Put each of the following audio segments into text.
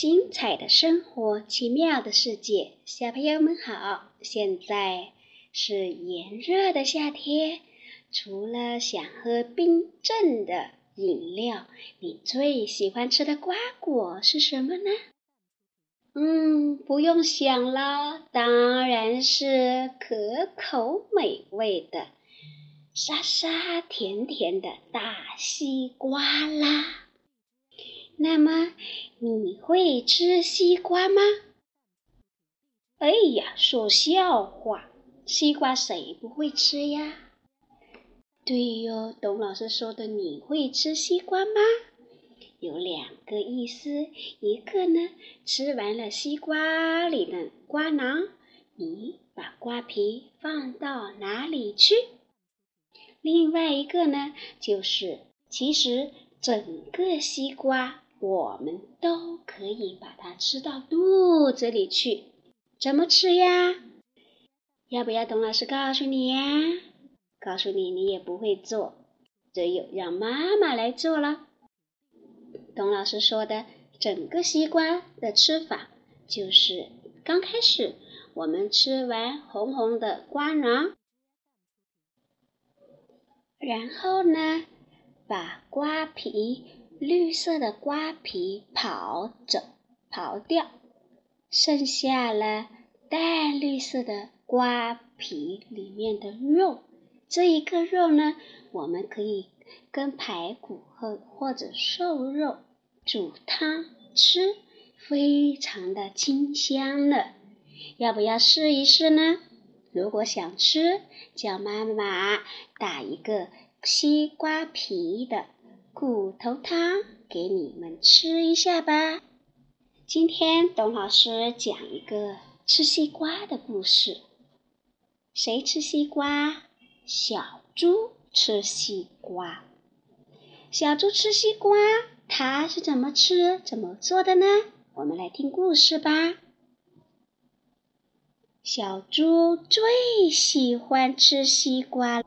精彩的生活奇妙的世界，小朋友们好！现在是炎热的夏天，除了想喝冰镇的饮料，你最喜欢吃的瓜果是什么呢？嗯，不用想了，当然是可口美味的、沙沙甜甜的大西瓜啦。那么你会吃西瓜吗？哎呀，说笑话，西瓜谁不会吃呀？对哟，董老师说的你会吃西瓜吗？有两个意思，一个呢，吃完了西瓜里的瓜囊，你把瓜皮放到哪里去？另外一个呢，就是其实整个西瓜。我们都可以把它吃到肚子里去，怎么吃呀？要不要董老师告诉你呀？告诉你你也不会做，只有让妈妈来做了。董老师说的整个西瓜的吃法，就是刚开始我们吃完红红的瓜瓤，然后呢，把瓜皮。绿色的瓜皮刨走、刨掉，剩下了淡绿色的瓜皮里面的肉。这一个肉呢，我们可以跟排骨和或者瘦肉煮汤吃，非常的清香呢。要不要试一试呢？如果想吃，叫妈妈打一个西瓜皮的。骨头汤给你们吃一下吧。今天董老师讲一个吃西瓜的故事。谁吃西瓜？小猪吃西瓜。小猪吃西瓜，它是怎么吃、怎么做的呢？我们来听故事吧。小猪最喜欢吃西瓜。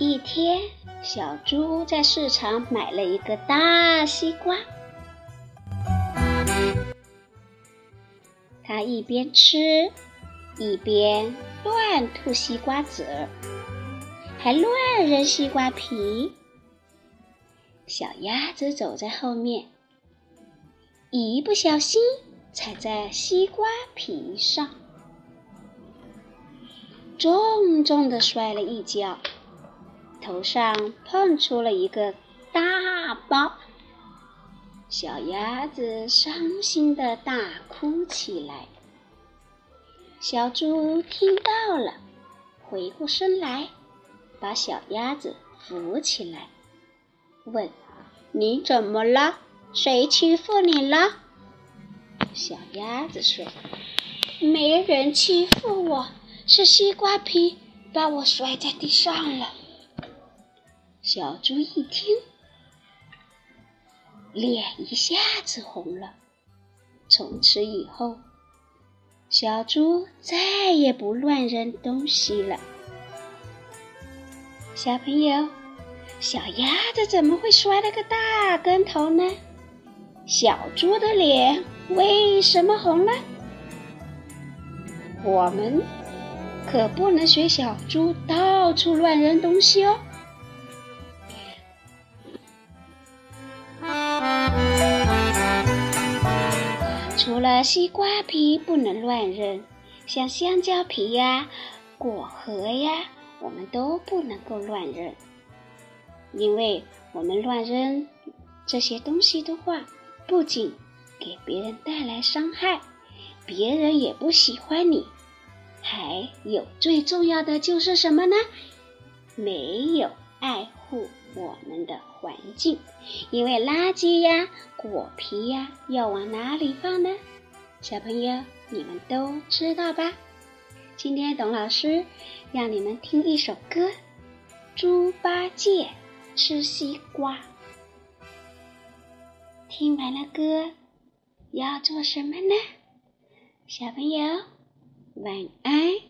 一天，小猪在市场买了一个大西瓜。它一边吃，一边乱吐西瓜籽，还乱扔西瓜皮。小鸭子走在后面，一不小心踩在西瓜皮上，重重的摔了一跤。头上碰出了一个大包，小鸭子伤心的大哭起来。小猪听到了，回过身来，把小鸭子扶起来，问：“你怎么了？谁欺负你了？”小鸭子说：“没人欺负我，是西瓜皮把我摔在地上了。”小猪一听，脸一下子红了。从此以后，小猪再也不乱扔东西了。小朋友，小鸭子怎么会摔了个大跟头呢？小猪的脸为什么红了？我们可不能学小猪到处乱扔东西哦。除了西瓜皮不能乱扔，像香蕉皮呀、果核呀，我们都不能够乱扔。因为我们乱扔这些东西的话，不仅给别人带来伤害，别人也不喜欢你，还有最重要的就是什么呢？没有爱护我们的。环境，因为垃圾呀、果皮呀，要往哪里放呢？小朋友，你们都知道吧？今天董老师让你们听一首歌，《猪八戒吃西瓜》。听完了歌，要做什么呢？小朋友，晚安。